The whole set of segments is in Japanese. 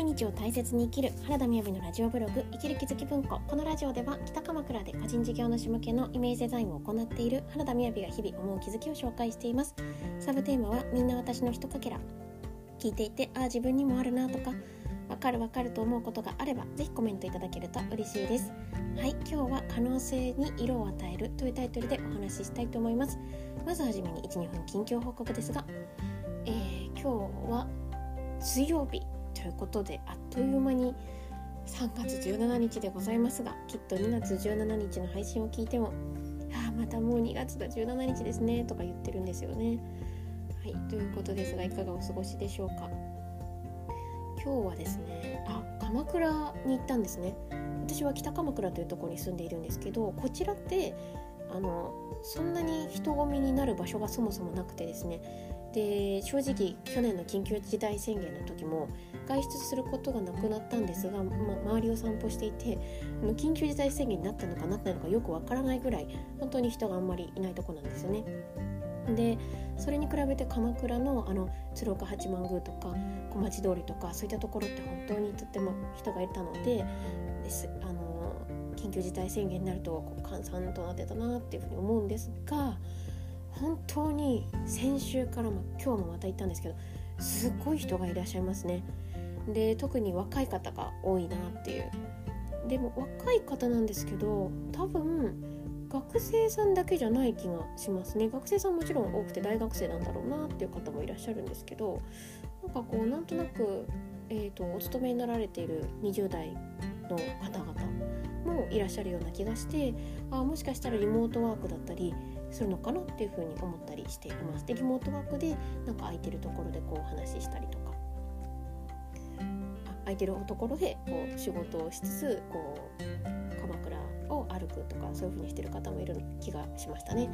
毎日を大切に生きる原田みやびのラジオブログ生きる気づき文庫。このラジオでは北鎌倉で個人事業主向けのイメージデザインを行っている原田みやびが日々思う気づきを紹介しています。サブテーマはみんな私のひとかけら聞いていてああ自分にもあるなとかわかるわかると思うことがあればぜひコメントいただけると嬉しいです。はい今日は可能性に色を与えるというタイトルでお話ししたいと思います。まずはじめに12分近況報告ですが、えー、今日は水曜日。ということであっという間に3月17日でございますがきっと2月17日の配信を聞いても「ああまたもう2月だ17日ですね」とか言ってるんですよね。はいということですがいかがお過ごしでしょうか今日はですねあ鎌倉に行ったんですね私は北鎌倉というところに住んでいるんですけどこちらってあのそんなに人混みになる場所がそもそもなくてですねで正直去年の緊急事態宣言の時も外出することがなくなったんですが、ま周りを散歩していて緊急事態宣言になったのかなったのかよくわからないぐらい本当に人があんまりいないとこなんですよね。でそれに比べて鎌倉のあの鶴岡八幡宮とか小町通りとかそういったところって本当にとっても人がいたのでですあの緊急事態宣言になるとこう閑散となってたなっていうふうに思うんですが本当に先週から、ま今日もまた行ったんですけどすごい人がいらっしゃいますね。で特に若い方が多いなっていうでも若い方なんですけど多分学生さんだけじゃない気がしますね学生さんもちろん多くて大学生なんだろうなっていう方もいらっしゃるんですけどなんかこうなんとなく、えーと、お勤めになられている20代の方々もいらっしゃるような気がしてあもしかしたらリモートワークだったりするのかなっていうふうに思ったりしています。でリモートワークでなんか空いてるところでこうお話ししたりとか。空いてるところでこう仕事をしつつこう鎌倉を歩くとかそういう風にしてる方もいる気がしましたね。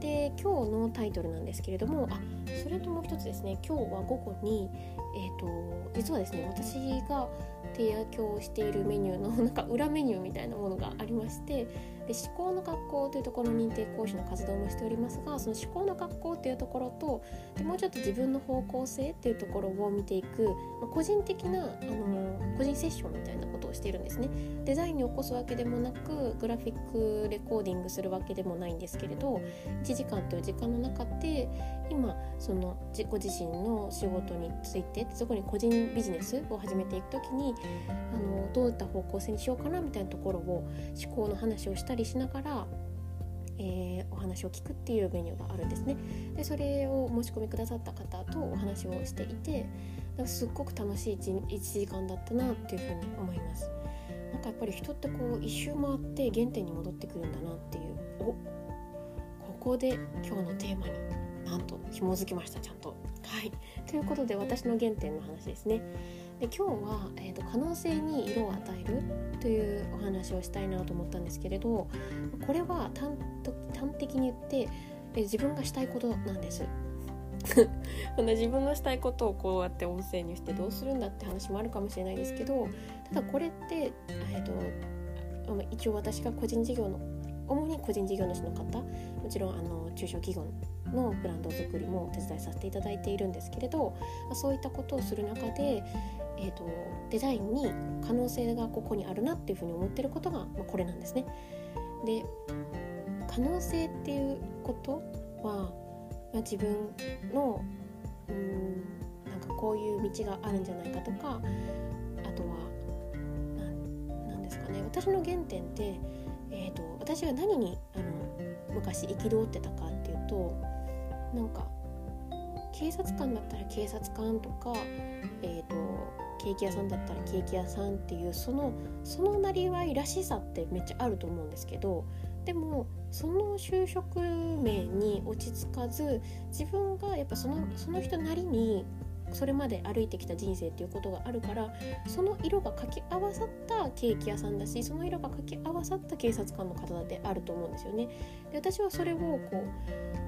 で今日のタイトルなんですけれどもあそれともう一つですね。今日は午後に、えーと、実はですね私が提供しているメニューのなんか裏メニューみたいなものがありましてで思考の学校というところの認定講師の活動もしておりますがその思考の学校というところとでもうちょっと自分の方向性っていうところを見ていく、まあ、個人的なあの個人セッションみたいなことをしているんですね。デザインに起こすわけでもなくグラフィックレコーディングするわけでもないんですけれど1時間という時間の中で今そのご自身の仕事についてそこに個人ビジネスを始めていく時にあのどういった方向性にしようかなみたいなところを思考の話をしたりしながらえー、お話を聞くっていうメニューがあるんですね。でそれを申し込みくださった方とお話をしていてなんかすっごく楽しい 1, 1時間だったなっていうふうに思います。なんかやっぱり人ってこう一周回って原点に戻ってくるんだなっていう。おここで今日のテーマになんと紐づきましたちゃんと。はい。ということで私の原点の話ですね。で今日は、えーと、可能性に色を与えるというお話をしたいなと思ったんですけれどこれは端的に言って、え自分がしたいことなんです。こんな自分のしたいことをこうやって音声にしてどうするんだって話もあるかもしれないですけどただこれって、えーと、と一応私が個人事業の主に個人事業主の方もちろんあの中小企業のブランド作りもお手伝いさせていただいているんですけれどそういったことをする中で、えーと、デザインに可能性がここにあるなっていうふうに思ってることが、まあ、これなんですね。で可能性っていうことは、まあ、自分のうんなんかこういう道があるんじゃないかとかあとは何ですかね私の原点って、えーと、私が何にあの昔憤ってたかっていうとなんか警察官だったら警察官とか、えーと、ケーキ屋さんだったらケーキ屋さんっていうそのそのなりわいらしさってめっちゃあると思うんですけどでもその就職面に落ち着かず自分がやっぱそのその人なりにそれまで歩いてきた人生っていうことがあるからその色が掛け合わさったケーキ屋さんだしその色が掛け合わさった警察官の方であると思うんですよね。で私はそれをこ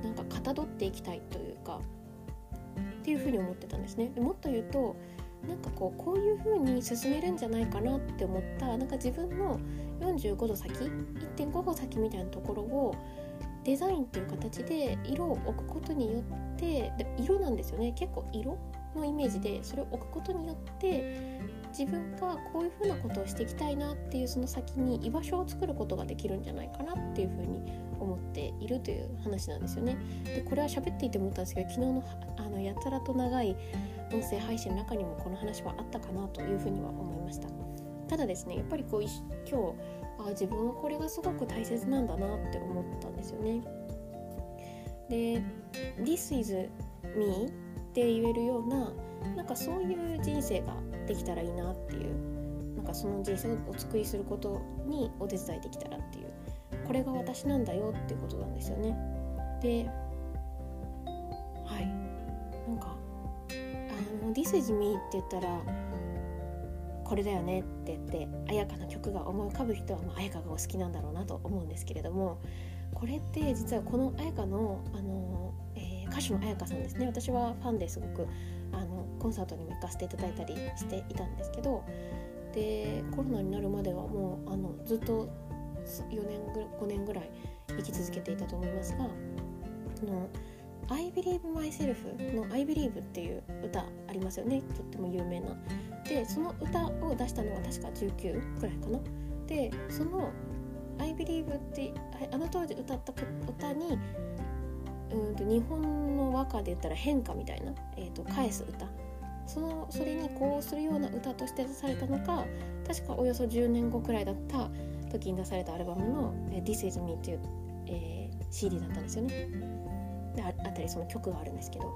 うなんかかたどっていきたいというかっていうふうに思ってたんですね。でもっと言うとなんかこうこういう風に進めるんじゃないかなって思ったなんか自分の45度先1.5歩先みたいなところをデザインっていう形で色を置くことによってで色なんですよね。結構色のイメージでそれを置くことによって自分がこういうふうなことをしていきたいなっていうその先に居場所を作ることができるんじゃないかなっていうふうに思っているという話なんですよね。でこれは喋っていて思ったんですけど昨日のあのやたらと長い音声配信の中にもこの話はあったかなというふうには思いました。ただですねやっぱりこう今日あ自分はこれがすごく大切なんだなって思ったんですよね。で「This is me」って言えるようななんかそういう人生ができたらいいなっていうなんかその人生をお作りすることにお手伝いできたらっていうこれが私なんだよっていうことなんですよね。ではいなんかあの「This is me」って言ったらこれだよねって言って綾香の曲が思い浮かぶ人は綾香がお好きなんだろうなと思うんですけれどもこれって実はこの綾香のあの、ー、歌手の綾香さんですね。私はファンですごくあのコンサートにも行かせていただいたりしていたんですけどでコロナになるまではもうあのずっと4年ぐ5年ぐらい生き続けていたと思いますがあの I Believe Myself の I Believe っていう歌ありますよね。とっても有名な。でその歌を出したのが確か19くらいかな。でその I Believe ってあの当時歌った歌にうんと日本の和歌で言ったら変化みたいな、えーと、返す歌。そのそれにこうするような歌として出されたのか確かおよそ10年後くらいだった時に出されたアルバムの「This is Me」っていう、えー、CD だったんですよね。であったりその曲があるんですけど。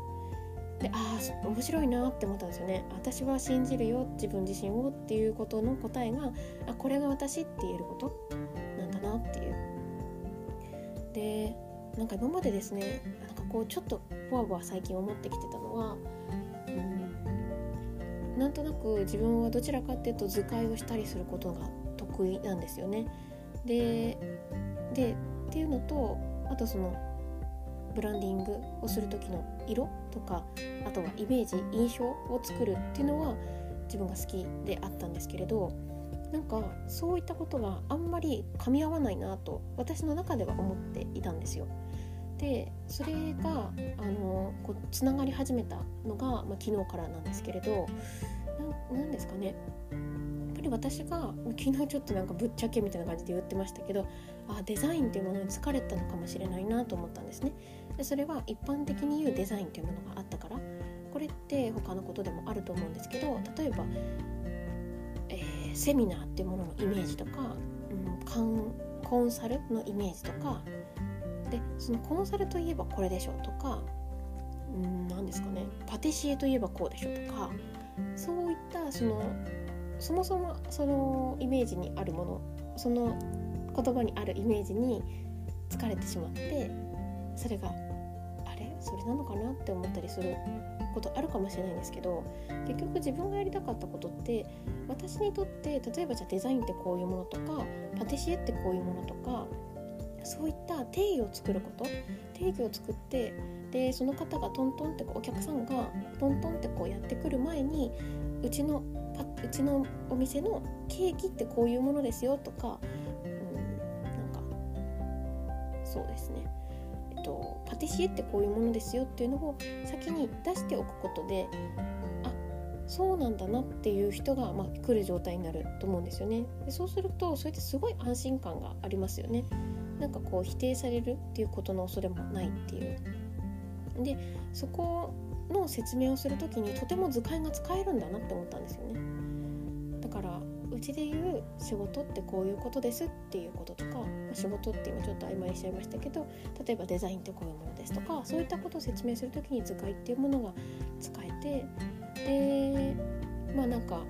でああ面白いなって思ったんですよね。私は信じるよ自分自身をっていうことの答えがあこれが私って言えることなんだなっていう。でなんか今までですねなんかこうちょっとふわふわ最近思ってきてたのはうんなんとなく自分はどちらかっていうと図解をしたりすることが得意なんですよね。ででっていうのとあとそのブランディングをする時の色とかあとはイメージ印象を作るっていうのは自分が好きであったんですけれどなんかそういったことがあんまり噛み合わないなと私の中では思っていたんですよ。でそれがあのこうつながり始めたのが、まあ、昨日からなんですけれど何ですかねやっぱり私が昨日ちょっとなんかぶっちゃけみたいな感じで言ってましたけどあデザインっていうものに疲れたのかもしれないなと思ったんですね。でそれは一般的に言うデザインというものがあったからこれって他のことでもあると思うんですけど例えば、ー、セミナーっていうもののイメージとか、うん、コンサルのイメージとかでそのコンサルといえばこれでしょとかうん何ですかねパティシエといえばこうでしょとかそういったそのそもそもそのイメージにあるものその言葉にあるイメージに疲れてしまってそれがあれ？それなのかなって思ったりすることあるかもしれないんですけど結局自分がやりたかったことって私にとって例えばじゃあデザインってこういうものとかパティシエってこういうものとかそういった定義を作ること定義を作ってでその方がトントンってこうお客さんがトントンってこうやってくる前にうちのうちのお店のケーキってこういうものですよとか、うん、なんかそうですね。ティシエってこういうものですよっていうのを先に出しておくことであそうなんだなっていう人が、まあ、来る状態になると思うんですよね。でそうするとそれってすごい安心感がありますよね。なんかこう否定されるっていうことの恐れもないっていう。でそこの説明をする時にとても図解が使えるんだなって思ったんですよね。だからうちで言う仕事ってこういうことですっていうこととか仕事って今ちょっと曖昧にしちゃいましたけど例えばデザインってこういうものですとかそういったことを説明する時に図解っていうものが使えてでまあなんか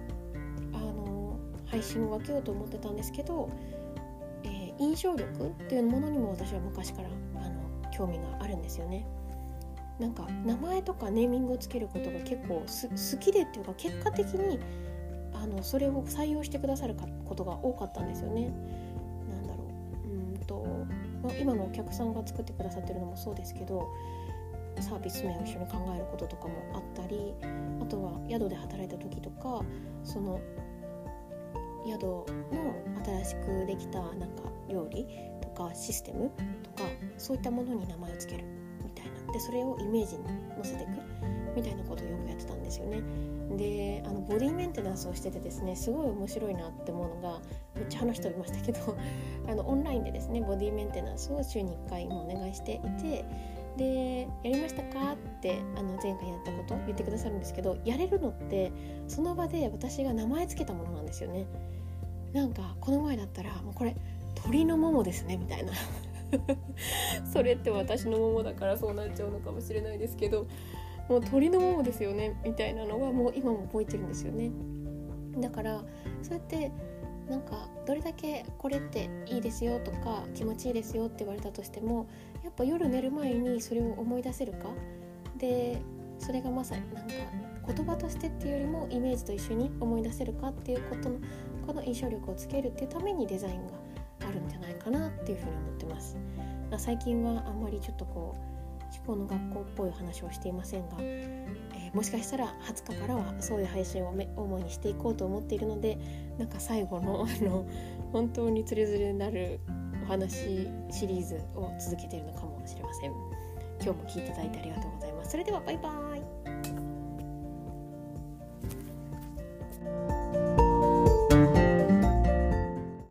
あの配信を分けようと思ってたんですけどえー印象力っていうものにも私は昔からあの興味があるんですよね。なんか名前とかネーミングをつけることが結構好きでっていうか結果的にあのそれを採用してくださることが多かったんですよね。なんだろう。うんと、まあ、今のお客さんが作ってくださってるのもそうですけどサービス名を一緒に考えることとかもあったりあとは宿で働いた時とかその宿の新しくできたなんか料理とかシステムとかそういったものに名前を付けるみたいな。でそれをイメージに載せていく。みたいなことをよくやってたんですよね。であのボディメンテナンスをしててですねすごい面白いなって思うのがめっちゃ話しておりましたけど あのオンラインでですねボディメンテナンスを週に1回もお願いしていてで「やりましたか?」ってあの前回やったこと言ってくださるんですけどやれるのってその場で私が名前つけたものなんですよね。なんかこの前だったらもうこれ鳥のももですねみたいな それって私のももだからそうなっちゃうのかもしれないですけどもう鳥のももですよねみたいなのはもう今も覚えてるんですよねだからそうやってなんかどれだけこれっていいですよとか気持ちいいですよって言われたとしてもやっぱ夜寝る前にそれを思い出せるかでそれがまさになんか言葉としてっていうよりもイメージと一緒に思い出せるかっていうことのこの印象力をつけるっていうためにデザインがあるんじゃないかなっていうふうに思ってます。最近はあんまりちょっとこう思考の学校っぽい話をしていませんが、えー、もしかしたら20日からはそういう配信を主にしていこうと思っているのでなんか最後の あの本当につれづれになるお話シリーズを続けているのかもしれません。今日も聞いていただいてありがとうございます。それではバイバーイ